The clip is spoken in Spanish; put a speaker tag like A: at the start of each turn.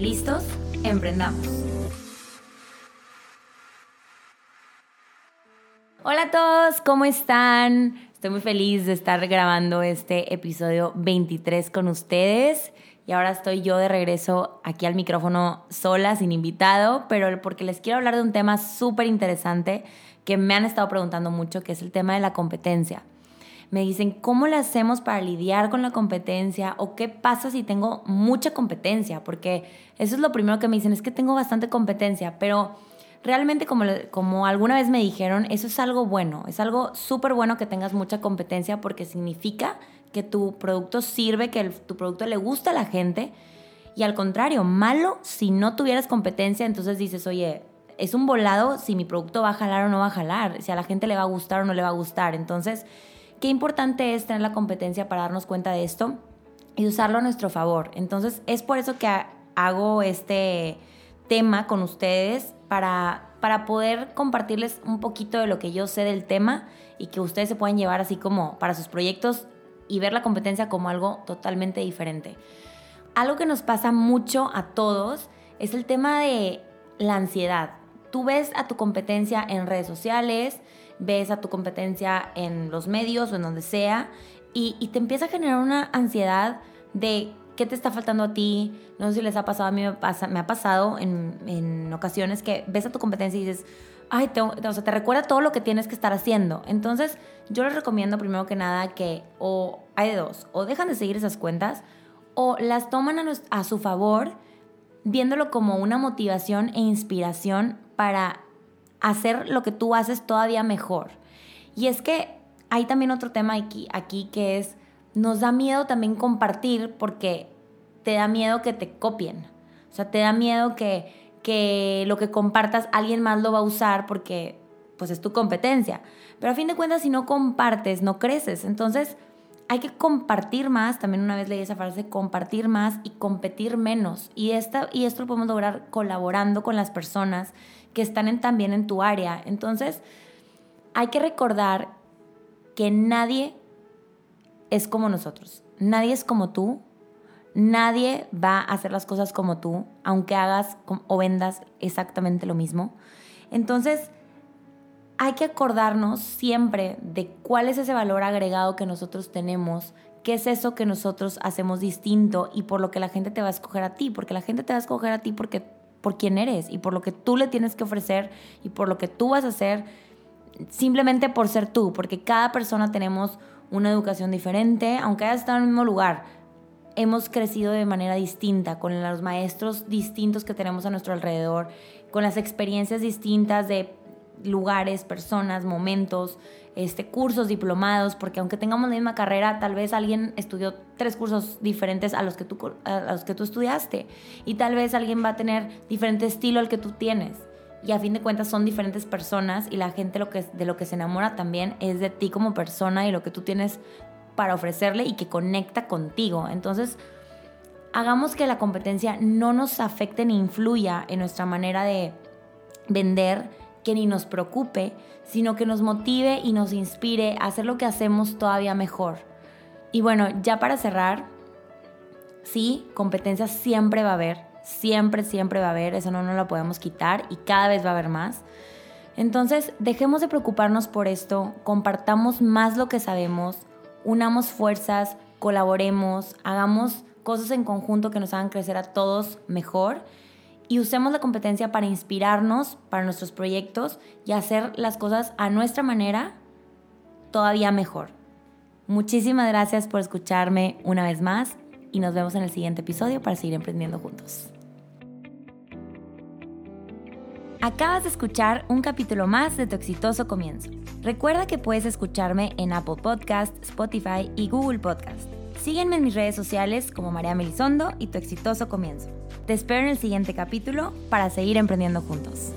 A: ¿Listos? Emprendamos. Hola a todos, ¿cómo están? Estoy muy feliz de estar grabando este episodio 23 con ustedes. Y ahora estoy yo de regreso aquí al micrófono sola, sin invitado, pero porque les quiero hablar de un tema súper interesante que me han estado preguntando mucho, que es el tema de la competencia me dicen, ¿cómo le hacemos para lidiar con la competencia? ¿O qué pasa si tengo mucha competencia? Porque eso es lo primero que me dicen, es que tengo bastante competencia, pero realmente como, como alguna vez me dijeron, eso es algo bueno, es algo súper bueno que tengas mucha competencia porque significa que tu producto sirve, que tu producto le gusta a la gente. Y al contrario, malo si no tuvieras competencia, entonces dices, oye, es un volado si mi producto va a jalar o no va a jalar, si a la gente le va a gustar o no le va a gustar. Entonces, Qué importante es tener la competencia para darnos cuenta de esto y usarlo a nuestro favor. Entonces, es por eso que hago este tema con ustedes para, para poder compartirles un poquito de lo que yo sé del tema y que ustedes se puedan llevar así como para sus proyectos y ver la competencia como algo totalmente diferente. Algo que nos pasa mucho a todos es el tema de la ansiedad. Tú ves a tu competencia en redes sociales, ves a tu competencia en los medios o en donde sea y, te empieza a generar una ansiedad de qué te está faltando a ti. No sé si les ha pasado, a mí me, ha pasado en, ocasiones que ves a tu competencia y dices, ay, te, o sea, te recuerda todo lo que tienes que estar haciendo. Entonces, yo les recomiendo primero que nada que o hay de dos, o dejan de seguir esas cuentas o las toman a su favor viéndolo como una motivación e inspiración para hacer lo que tú haces todavía mejor. Y es que hay también otro tema aquí, aquí que es, nos da miedo también compartir porque te da miedo que te copien. O sea, te da miedo que, que lo que compartas alguien más lo va a usar porque pues es tu competencia. Pero a fin de cuentas, si no compartes, no creces. Entonces, hay que compartir más. También una vez leí esa frase, compartir más y competir menos. Y, esta, y esto lo podemos lograr colaborando con las personas que están también en tu área. Entonces, hay que recordar que nadie es como nosotros. Nadie es como tú. Nadie va a hacer las cosas como tú, aunque hagas o vendas exactamente lo mismo. Entonces, hay que acordarnos siempre de cuál es ese valor agregado que nosotros tenemos, qué es eso que nosotros hacemos distinto y por lo que la gente te va a escoger a ti, porque la gente te va a escoger a ti porque por quién eres y por lo que tú le tienes que ofrecer y por lo que tú vas a hacer, simplemente por ser tú, porque cada persona tenemos una educación diferente, aunque hayas estado en el mismo lugar, hemos crecido de manera distinta, con los maestros distintos que tenemos a nuestro alrededor, con las experiencias distintas de lugares, personas, momentos, este, cursos, diplomados, porque aunque tengamos la misma carrera, tal vez alguien estudió tres cursos diferentes a los que tú, a los que tú estudiaste y tal vez alguien va a tener diferente estilo al que tú tienes. Y a fin de cuentas son diferentes personas y la gente lo que, de lo que se enamora también es de ti como persona y lo que tú tienes para ofrecerle y que conecta contigo. Entonces, hagamos que la competencia no nos afecte ni influya en nuestra manera de vender, que ni nos preocupe, sino que nos motive y nos inspire a hacer lo que hacemos todavía mejor. Y bueno, ya para cerrar, sí, competencia siempre va a haber, siempre, siempre va a haber, eso no nos lo podemos quitar y cada vez va a haber más. Entonces, dejemos de preocuparnos por esto, compartamos más lo que sabemos, unamos fuerzas, colaboremos, hagamos cosas en conjunto que nos hagan crecer a todos mejor y usemos la competencia para inspirarnos para nuestros proyectos y hacer las cosas a nuestra manera todavía mejor. Muchísimas gracias por escucharme una vez más y nos vemos en el siguiente episodio para seguir emprendiendo juntos. Acabas de escuchar un capítulo más de tu exitoso comienzo. Recuerda que puedes escucharme en Apple Podcast, Spotify y Google Podcast. Sígueme en mis redes sociales como María Melisondo y tu exitoso comienzo. Te espero en el siguiente capítulo para seguir emprendiendo juntos.